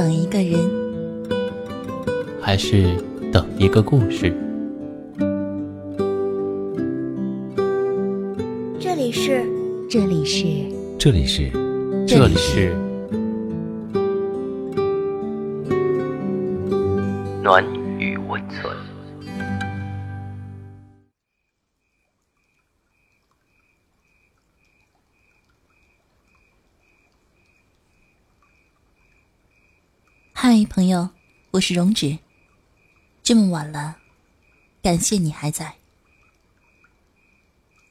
等一个人，还是等一个故事？这里是，这里是，这里是，这里是暖与温存。嗨，朋友，我是荣止。这么晚了，感谢你还在。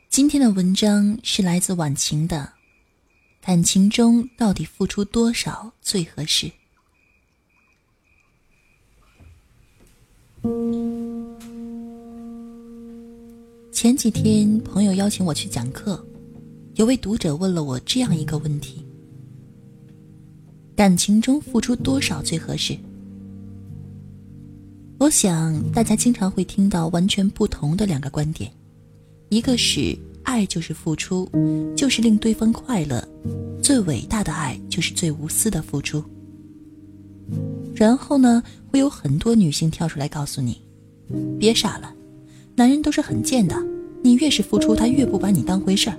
今天的文章是来自晚晴的，感情中到底付出多少最合适？前几天朋友邀请我去讲课，有位读者问了我这样一个问题。感情中付出多少最合适？我想大家经常会听到完全不同的两个观点，一个是爱就是付出，就是令对方快乐，最伟大的爱就是最无私的付出。然后呢，会有很多女性跳出来告诉你，别傻了，男人都是很贱的，你越是付出，他越不把你当回事儿，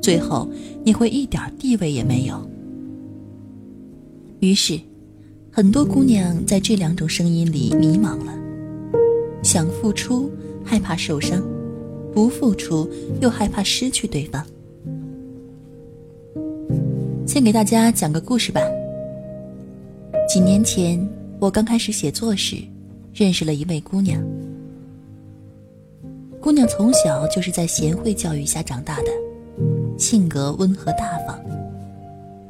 最后你会一点地位也没有。于是，很多姑娘在这两种声音里迷茫了：想付出，害怕受伤；不付出，又害怕失去对方。先给大家讲个故事吧。几年前，我刚开始写作时，认识了一位姑娘。姑娘从小就是在贤惠教育下长大的，性格温和大方。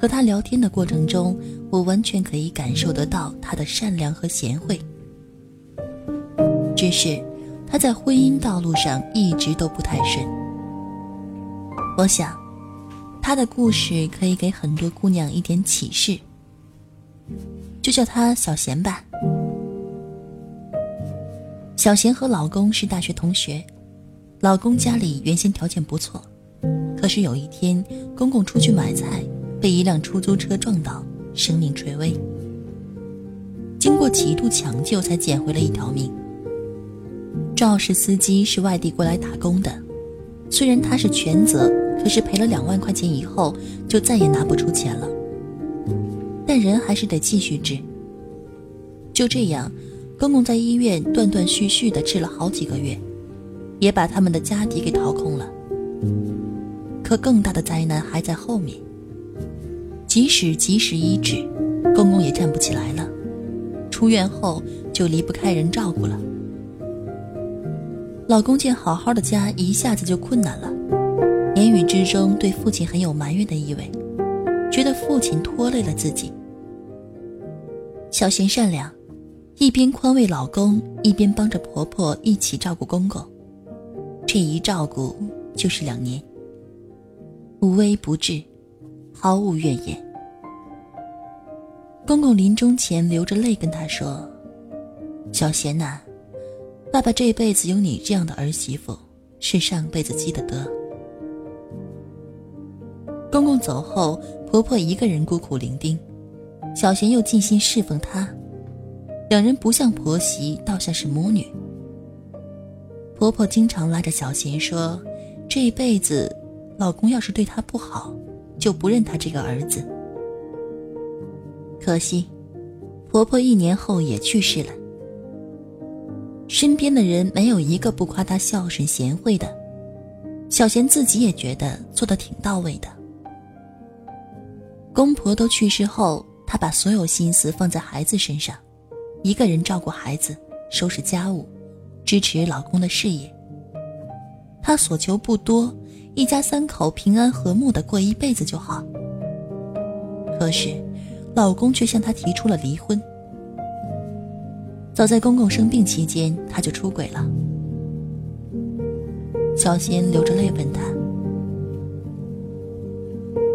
和她聊天的过程中，我完全可以感受得到她的善良和贤惠。只是，她在婚姻道路上一直都不太顺。我想，她的故事可以给很多姑娘一点启示。就叫她小贤吧。小贤和老公是大学同学，老公家里原先条件不错，可是有一天，公公出去买菜。被一辆出租车撞倒，生命垂危。经过几度抢救，才捡回了一条命。肇事司机是外地过来打工的，虽然他是全责，可是赔了两万块钱以后，就再也拿不出钱了。但人还是得继续治。就这样，公公在医院断断续续的治了好几个月，也把他们的家底给掏空了。可更大的灾难还在后面。即使及时医治，公公也站不起来了。出院后就离不开人照顾了。老公见好好的家一下子就困难了，言语之中对父亲很有埋怨的意味，觉得父亲拖累了自己。小贤善良，一边宽慰老公，一边帮着婆婆一起照顾公公。这一照顾就是两年，无微不至。毫无怨言。公公临终前流着泪跟他说：“小贤呐，爸爸这辈子有你这样的儿媳妇，是上辈子积的德。”公公走后，婆婆一个人孤苦伶仃，小贤又尽心侍奉她，两人不像婆媳，倒像是母女。婆婆经常拉着小贤说：“这一辈子，老公要是对她不好。”就不认她这个儿子。可惜，婆婆一年后也去世了。身边的人没有一个不夸她孝顺贤惠的，小贤自己也觉得做的挺到位的。公婆都去世后，她把所有心思放在孩子身上，一个人照顾孩子，收拾家务，支持老公的事业。她所求不多。一家三口平安和睦的过一辈子就好。可是，老公却向她提出了离婚。早在公公生病期间，他就出轨了。小新流着泪问他：“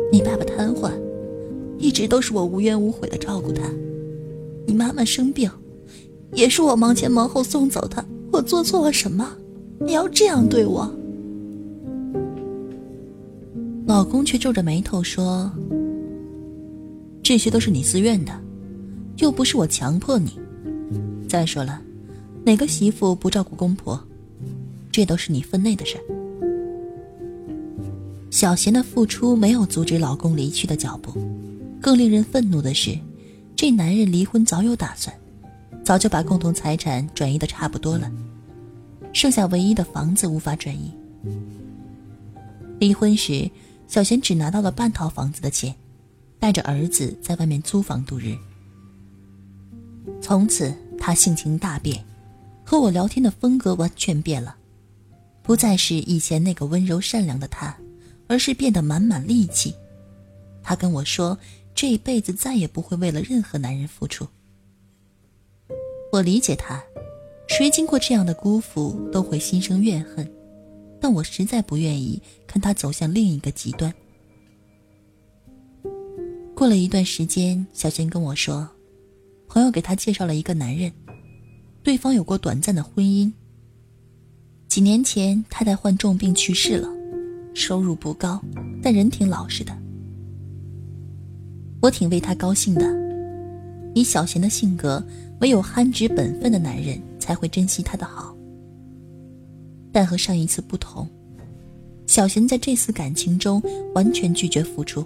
你爸爸瘫痪，一直都是我无怨无悔的照顾他。你妈妈生病，也是我忙前忙后送走他。我做错了什么？你要这样对我？”老公却皱着眉头说：“这些都是你自愿的，又不是我强迫你。再说了，哪个媳妇不照顾公婆？这都是你分内的事。小贤的付出没有阻止老公离去的脚步，更令人愤怒的是，这男人离婚早有打算，早就把共同财产转移的差不多了，剩下唯一的房子无法转移。离婚时，小贤只拿到了半套房子的钱，带着儿子在外面租房度日。从此，他性情大变，和我聊天的风格完全变了，不再是以前那个温柔善良的他。而是变得满满戾气。他跟我说，这一辈子再也不会为了任何男人付出。我理解他，谁经过这样的辜负都会心生怨恨，但我实在不愿意看他走向另一个极端。过了一段时间，小贤跟我说，朋友给他介绍了一个男人，对方有过短暂的婚姻。几年前，太太患重病去世了。收入不高，但人挺老实的。我挺为他高兴的。以小贤的性格，唯有憨直本分的男人才会珍惜他的好。但和上一次不同，小贤在这次感情中完全拒绝付出。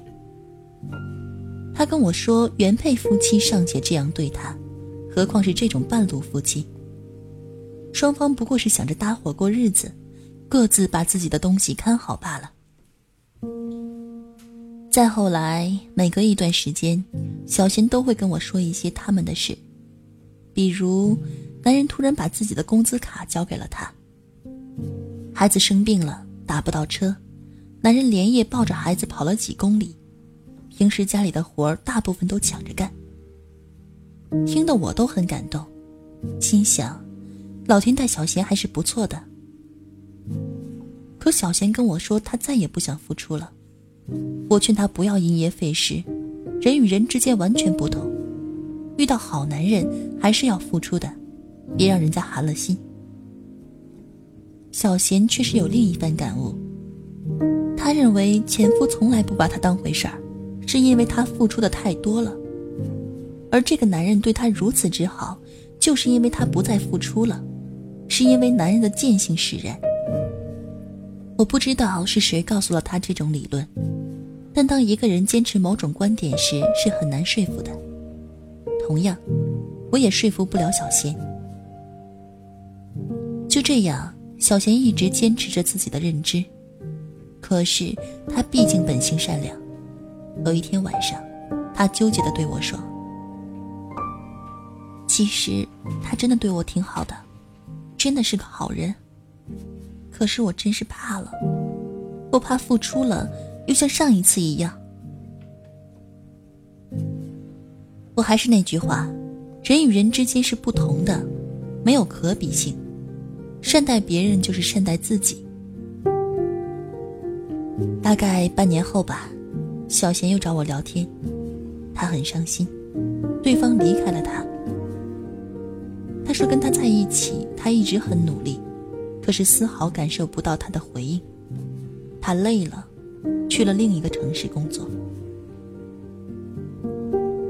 他跟我说，原配夫妻尚且这样对他，何况是这种半路夫妻？双方不过是想着搭伙过日子。各自把自己的东西看好罢了。再后来，每隔一段时间，小贤都会跟我说一些他们的事，比如，男人突然把自己的工资卡交给了他；孩子生病了打不到车，男人连夜抱着孩子跑了几公里；平时家里的活儿大部分都抢着干。听得我都很感动，心想，老天待小贤还是不错的。可小贤跟我说，他再也不想付出了。我劝他不要因噎废食，人与人之间完全不同，遇到好男人还是要付出的，别让人家寒了心。小贤却是有另一番感悟，他认为前夫从来不把他当回事儿，是因为他付出的太多了，而这个男人对他如此之好，就是因为他不再付出了，是因为男人的贱性使然。我不知道是谁告诉了他这种理论，但当一个人坚持某种观点时，是很难说服的。同样，我也说服不了小贤。就这样，小贤一直坚持着自己的认知。可是他毕竟本性善良。有一天晚上，他纠结的对我说：“其实他真的对我挺好的，真的是个好人。”可是我真是怕了，我怕付出了又像上一次一样。我还是那句话，人与人之间是不同的，没有可比性。善待别人就是善待自己。大概半年后吧，小贤又找我聊天，他很伤心，对方离开了他。他说跟他在一起，他一直很努力。可是丝毫感受不到他的回应，他累了，去了另一个城市工作。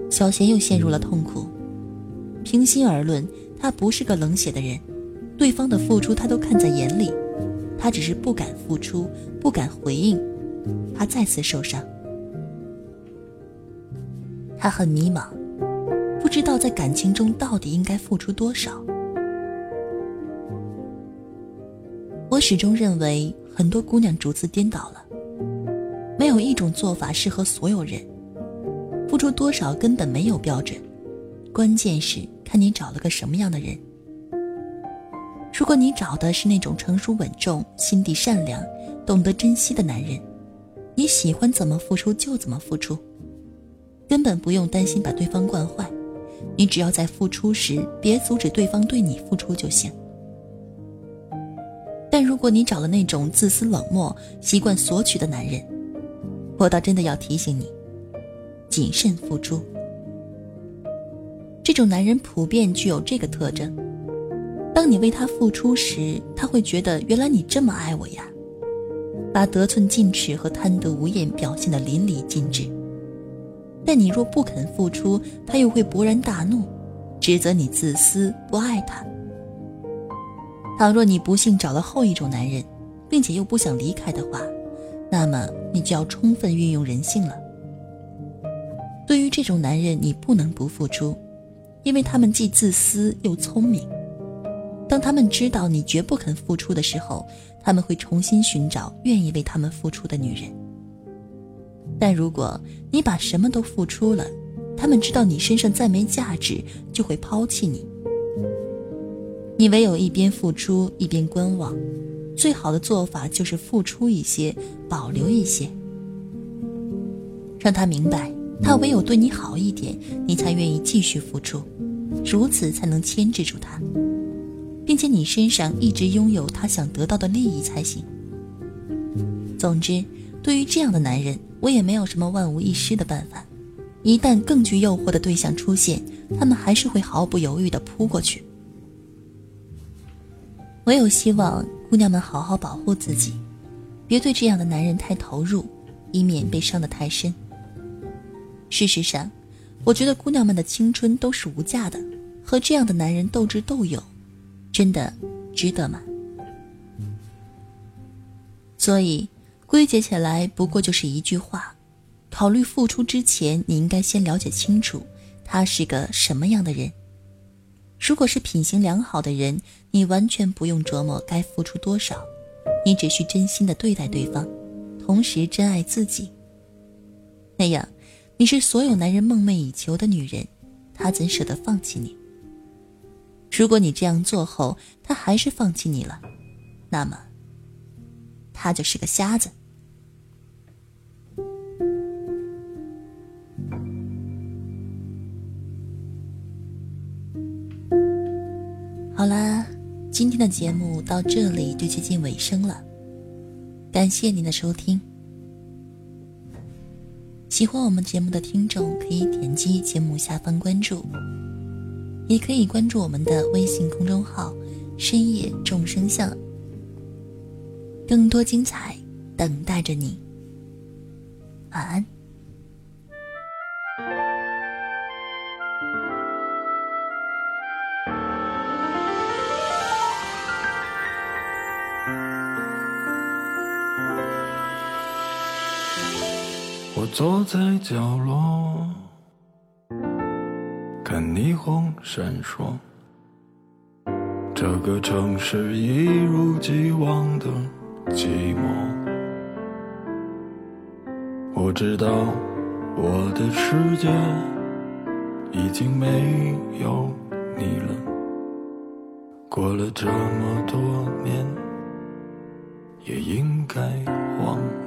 小贤又陷入了痛苦。平心而论，他不是个冷血的人，对方的付出他都看在眼里，他只是不敢付出，不敢回应，他再次受伤。他很迷茫，不知道在感情中到底应该付出多少。我始终认为，很多姑娘主次颠倒了。没有一种做法适合所有人，付出多少根本没有标准，关键是看你找了个什么样的人。如果你找的是那种成熟稳重、心地善良、懂得珍惜的男人，你喜欢怎么付出就怎么付出，根本不用担心把对方惯坏。你只要在付出时别阻止对方对你付出就行。但如果你找了那种自私冷漠、习惯索取的男人，我倒真的要提醒你，谨慎付出。这种男人普遍具有这个特征：当你为他付出时，他会觉得原来你这么爱我呀，把得寸进尺和贪得无厌表现得淋漓尽致。但你若不肯付出，他又会勃然大怒，指责你自私不爱他。倘若你不幸找了后一种男人，并且又不想离开的话，那么你就要充分运用人性了。对于这种男人，你不能不付出，因为他们既自私又聪明。当他们知道你绝不肯付出的时候，他们会重新寻找愿意为他们付出的女人。但如果你把什么都付出了，他们知道你身上再没价值，就会抛弃你。你唯有一边付出一边观望，最好的做法就是付出一些，保留一些，让他明白，他唯有对你好一点，你才愿意继续付出，如此才能牵制住他。并且你身上一直拥有他想得到的利益才行。总之，对于这样的男人，我也没有什么万无一失的办法。一旦更具诱惑的对象出现，他们还是会毫不犹豫地扑过去。唯有希望姑娘们好好保护自己，别对这样的男人太投入，以免被伤得太深。事实上，我觉得姑娘们的青春都是无价的，和这样的男人斗智斗勇。真的值得吗？所以归结起来，不过就是一句话：考虑付出之前，你应该先了解清楚他是个什么样的人。如果是品行良好的人，你完全不用琢磨该付出多少，你只需真心的对待对方，同时珍爱自己。那样，你是所有男人梦寐以求的女人，他怎舍得放弃你？如果你这样做后，他还是放弃你了，那么他就是个瞎子。好啦，今天的节目到这里就接近尾声了，感谢您的收听。喜欢我们节目的听众可以点击节目下方关注。也可以关注我们的微信公众号“深夜众生相”，更多精彩等待着你。晚安。坐在角落。看霓虹闪烁，这个城市一如既往的寂寞。我知道我的世界已经没有你了，过了这么多年，也应该忘了